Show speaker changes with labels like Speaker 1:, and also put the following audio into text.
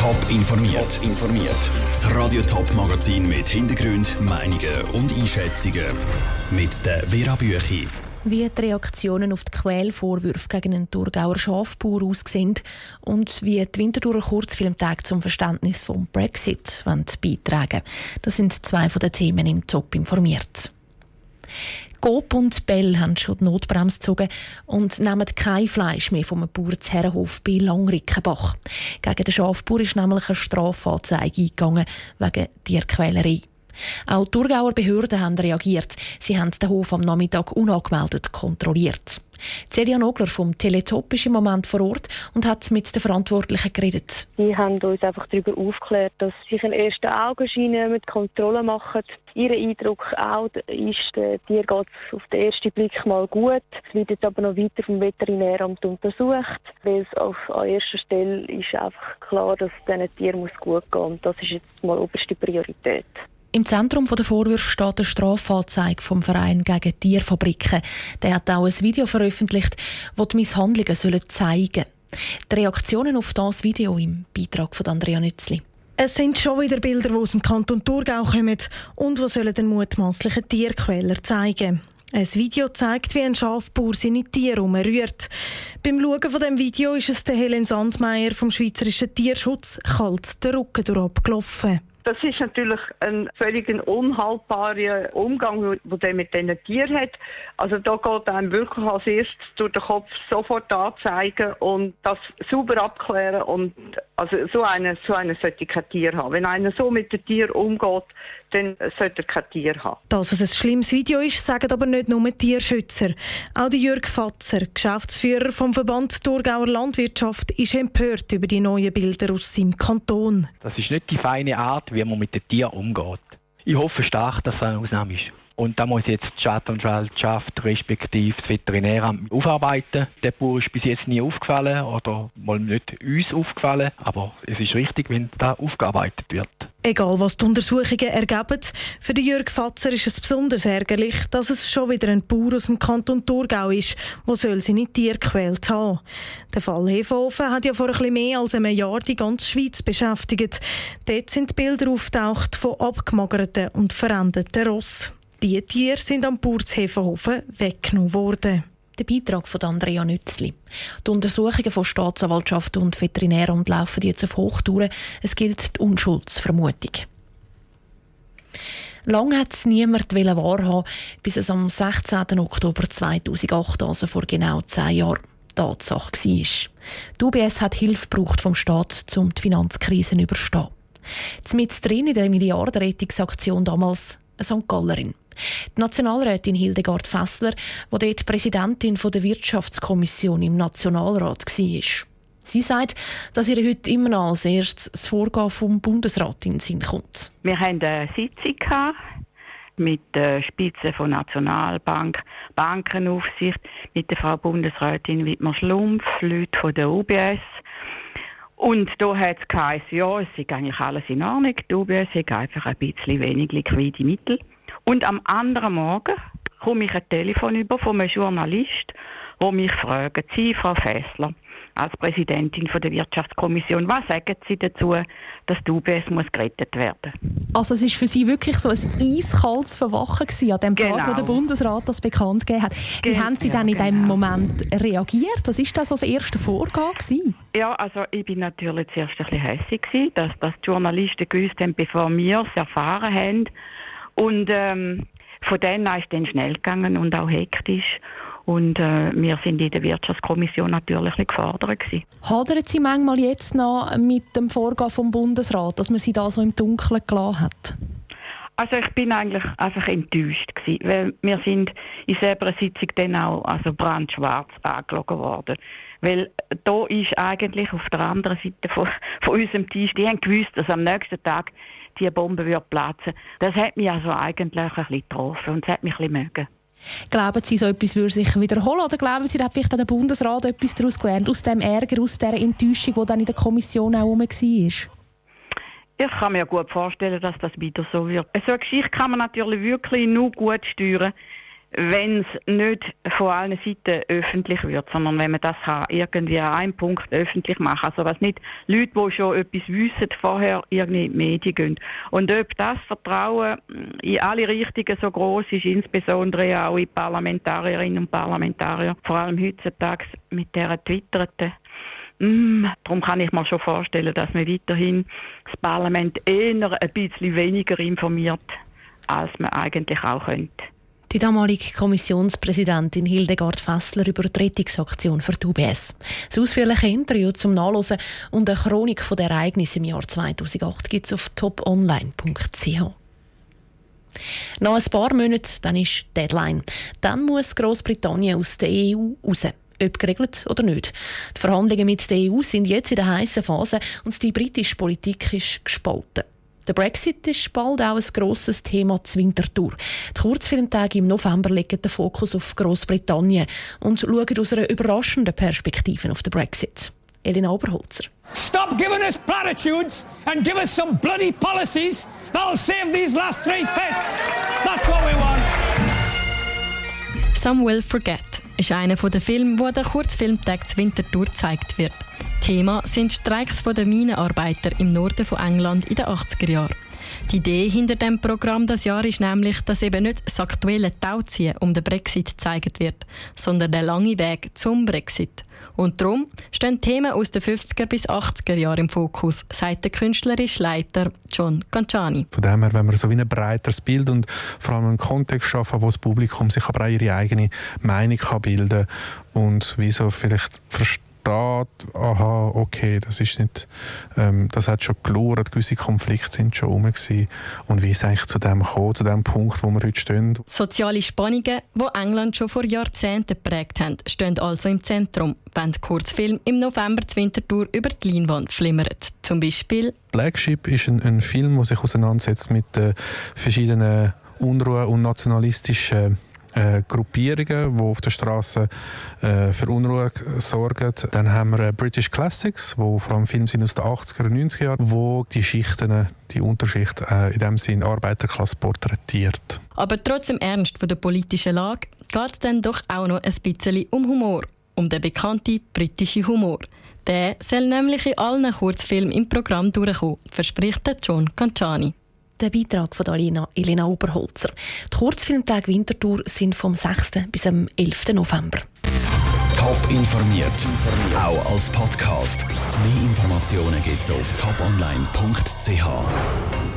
Speaker 1: Top informiert. informiert. Das Radio Top Magazin mit Hintergrund, Meinungen und Einschätzungen mit der Vera Büchi.
Speaker 2: Wie die Reaktionen auf die Quälvorwürfe gegen einen Thurgauer Schafbauer aussehen und wie die Winterthurer Kurzfilmtag zum Verständnis vom Brexit beitragen Das sind zwei von den Themen im Top informiert. Coop und Bell haben schon die Notbremse gezogen und nehmen kein Fleisch mehr vom Bauern zu Herrenhof bei Langrickenbach. Gegen den Schafbauer ist nämlich eine Strafanzeige eingegangen wegen Tierquälerei. Auch die Thurgauer Behörden haben reagiert. Sie haben den Hof am Nachmittag unangemeldet kontrolliert. Celia Nogler vom Teletop ist im Moment vor Ort und hat mit den Verantwortlichen geredet.
Speaker 3: Sie haben uns einfach darüber aufgeklärt, dass sich einen ersten Augenschein mit Kontrolle machen. Ihr Eindruck auch ist, der Tier geht auf den ersten Blick mal gut. Es wird jetzt aber noch weiter vom Veterinäramt untersucht, weil es auf an erster Stelle ist einfach klar, dass es diesen Tieren gut gehen muss. Das ist jetzt mal oberste Priorität.
Speaker 2: Im Zentrum der Vorwürfe steht eine Strafanzeige vom Verein gegen Tierfabriken. Der hat auch ein Video veröffentlicht, das die Misshandlungen zeigen Die Reaktionen auf das Video im Beitrag von Andrea Nützli.
Speaker 4: Es sind schon wieder Bilder, die aus dem Kanton Thurgau kommen und die sollen den mutmaßlichen Tierquäler zeigen. ein Video zeigt, wie ein Schafbauer seine Tiere umrührt. Beim Schauen von dem Video ist es der Helen Sandmeier vom Schweizerischen Tierschutz kalt den Rücken durchgelaufen.
Speaker 5: Das ist natürlich ein völlig unhaltbarer Umgang, den er mit diesen Tieren hat. Also da geht einem wirklich als erstes durch den Kopf sofort anzeigen und das sauber abklären und also so eine so eine sollte kein Tier haben. Wenn einer so mit den Tieren umgeht, dann sollte er kein Tier haben.
Speaker 4: Dass es ein schlimmes Video ist, sagen aber nicht nur Tierschützer. Auch Jörg Fatzer, Geschäftsführer vom Verband Thurgauer Landwirtschaft, ist empört über die neuen Bilder aus seinem Kanton.
Speaker 6: Das ist nicht die feine Art, wie man mit den Tieren umgeht. Ich hoffe stark, dass es eine Ausnahme ist. Und da muss jetzt die Staatsanwaltschaft respektive das Veterinäramt aufarbeiten. Der Bauer ist bis jetzt nie aufgefallen oder mal nicht uns aufgefallen. Aber es ist richtig, wenn da aufgearbeitet wird.
Speaker 4: Egal, was die Untersuchungen ergeben, für Jörg Fatzer ist es besonders ärgerlich, dass es schon wieder ein Bauer aus dem Kanton Thurgau ist, der seine Tiere gequält haben. Der Fall Hefofen hat ja vor bisschen mehr als einem Jahr die ganze Schweiz beschäftigt. Dort sind Bilder auftaucht von abgemagerten und verendeten Ross. Die Tiere sind am Burzhefenhofen weggenommen worden.
Speaker 2: Der Beitrag von Andrea Nützli. Die Untersuchungen von Staatsanwaltschaft und Veterinäramt laufen jetzt auf Hochtouren. Es gilt die Unschuldsvermutung. Lange hat es niemand wahrhaben, bis es am 16. Oktober 2008, also vor genau zehn Jahren, Tatsache war. Die UBS hat Hilfe gebraucht vom Staat, um die Finanzkrise zu überstehen. Mit drin in der Milliardenrettungsaktion damals eine St. Gallerin. Die Nationalrätin Hildegard Fessler, die dort Präsidentin der Wirtschaftskommission im Nationalrat war. Sie sagt, dass ihr heute immer noch als erstes das Vorgehen vom Bundesrat in den Sinn kommt.
Speaker 7: Wir hatten eine Sitzung mit der Spitze von Nationalbank, Bankenaufsicht, mit der Frau Bundesrätin Wittmer Schlumpf, Leute von der UBS. Und da hat es geheißen, ja, es ist eigentlich alles in Ordnung. Die UBS hat einfach ein bisschen wenig liquide Mittel. Und am anderen Morgen komme ich ein Telefon über von einem Journalist, der mich fragt, Sie, Frau Fessler, als Präsidentin der Wirtschaftskommission, was sagen Sie dazu, dass die UBS muss gerettet werden
Speaker 2: Also es ist für Sie wirklich so ein eiskaltes Verwachen gewesen, an dem Tag, genau. wo der Bundesrat das bekannt gegeben hat. Wie genau, haben Sie dann in genau. dem Moment reagiert? Was ist das so das erste Vorgehen gewesen?
Speaker 7: Ja, also ich bin natürlich zuerst ein bisschen hässlich gewesen, dass, dass die Journalisten gewusst haben, bevor wir es erfahren haben, und ähm, von denen ist es dann schnell gegangen und auch hektisch. Und äh, wir sind in der Wirtschaftskommission natürlich gefordert. Gewesen.
Speaker 2: Hadern Sie manchmal jetzt noch mit dem Vorgehen vom Bundesrat, dass man Sie da so im Dunkeln gelassen hat?
Speaker 7: Also ich bin eigentlich einfach enttäuscht gewesen, weil wir sind in selber Sitzung dann auch also brandschwarz angelogen worden. Weil da ist eigentlich auf der anderen Seite von, von unserem Tisch, die haben gewusst, dass am nächsten Tag die Bombe wird platzen. Das hat mich also eigentlich ein bisschen getroffen und das hat mich ein bisschen mögen.
Speaker 2: Glauben Sie, so etwas würde sich wiederholen oder glauben Sie, dass vielleicht der Bundesrat etwas daraus gelernt, aus dem Ärger, aus der Enttäuschung, die dann in der Kommission auch herum war?
Speaker 7: Ich kann mir gut vorstellen, dass das wieder so wird. So eine Geschichte kann man natürlich wirklich nur gut steuern, wenn es nicht von allen Seiten öffentlich wird, sondern wenn man das irgendwie an einem Punkt öffentlich macht. Also was nicht Leute, die schon etwas wissen, vorher irgendwie in die Medien gehen. Und ob das Vertrauen in alle Richtungen so groß ist, insbesondere auch in Parlamentarierinnen und Parlamentarier, vor allem heutzutage mit der Twitterten, Mm, darum kann ich mir schon vorstellen, dass man weiterhin das Parlament eher ein bisschen weniger informiert, als man eigentlich auch könnte.
Speaker 2: Die damalige Kommissionspräsidentin Hildegard Fessler über die Rettungsaktion für die UBS. Das ausführliche Interview zum Nachlesen und eine Chronik der Ereignisse im Jahr 2008 gibt es auf toponline.ch. Noch ein paar Monate, dann ist Deadline. Dann muss Großbritannien aus der EU raus ob geregelt oder nicht. Die Verhandlungen mit der EU sind jetzt in der heißen Phase und die britische Politik ist gespalten. Der Brexit ist bald auch ein grosses Thema zur Wintertour. Die Kurzfilmtage im November legen den Fokus auf Großbritannien und schauen aus einer überraschenden Perspektive auf den Brexit. Elina Oberholzer.
Speaker 8: Stop giving us platitudes and give us some bloody policies that'll save these last three fifths. That's what we want.
Speaker 9: Some will forget ist einer der Filme, wo der Kurzfilmtag zur Wintertour gezeigt wird. Thema sind Streiks der Minenarbeiter im Norden von England in den 80er Jahren. Die Idee hinter dem Programm das Jahr ist nämlich, dass eben nicht das aktuelle Tauziehen um den Brexit gezeigt wird, sondern der lange Weg zum Brexit. Und darum stehen Themen aus den 50er bis 80er Jahren im Fokus, sagt der künstlerische Leiter John Canciani.
Speaker 10: Von dem her, wenn wir so wie ein breiteres Bild und vor allem einen Kontext schaffen, wo das Publikum sich aber auch ihre eigene Meinung kann bilden und wie so vielleicht versteht, versteht, aha, okay, das ist nicht, ähm, das hat schon gelauert, gewisse Konflikte sind schon rum gewesen. Und wie ist eigentlich zu dem gekommen, zu dem Punkt, wo wir heute stehen?
Speaker 9: Soziale Spannungen, die England schon vor Jahrzehnten geprägt haben, stehen also im Zentrum, wenn der Kurzfilm im November zur Wintertour über die Leinwand flimmert. Zum Beispiel
Speaker 10: Black Sheep ist ein, ein Film, der sich auseinandersetzt mit äh, verschiedenen Unruhe und nationalistischen äh, Gruppierungen, die auf der Straße äh, für Unruhe sorgen. Dann haben wir äh, British Classics, wo vor allem Filme sind aus den 80er und 90er Jahren, wo die Schichten, die Unterschicht äh, in dem Sinn Arbeiterklasse porträtiert.
Speaker 9: Aber trotz dem Ernst von der politischen Lage geht es dann doch auch noch ein bisschen um Humor, um den bekannten britischen Humor. Der soll nämlich in allen Kurzfilmen im Programm durchkommen, verspricht John Canciani
Speaker 2: der Beitrag von Alina Elena Oberholzer. Die Kurzfilmtage Winterthur sind vom 6. bis am 11. November.
Speaker 1: Top informiert, auch als Podcast. Mehr Informationen gibt es auf toponline.ch.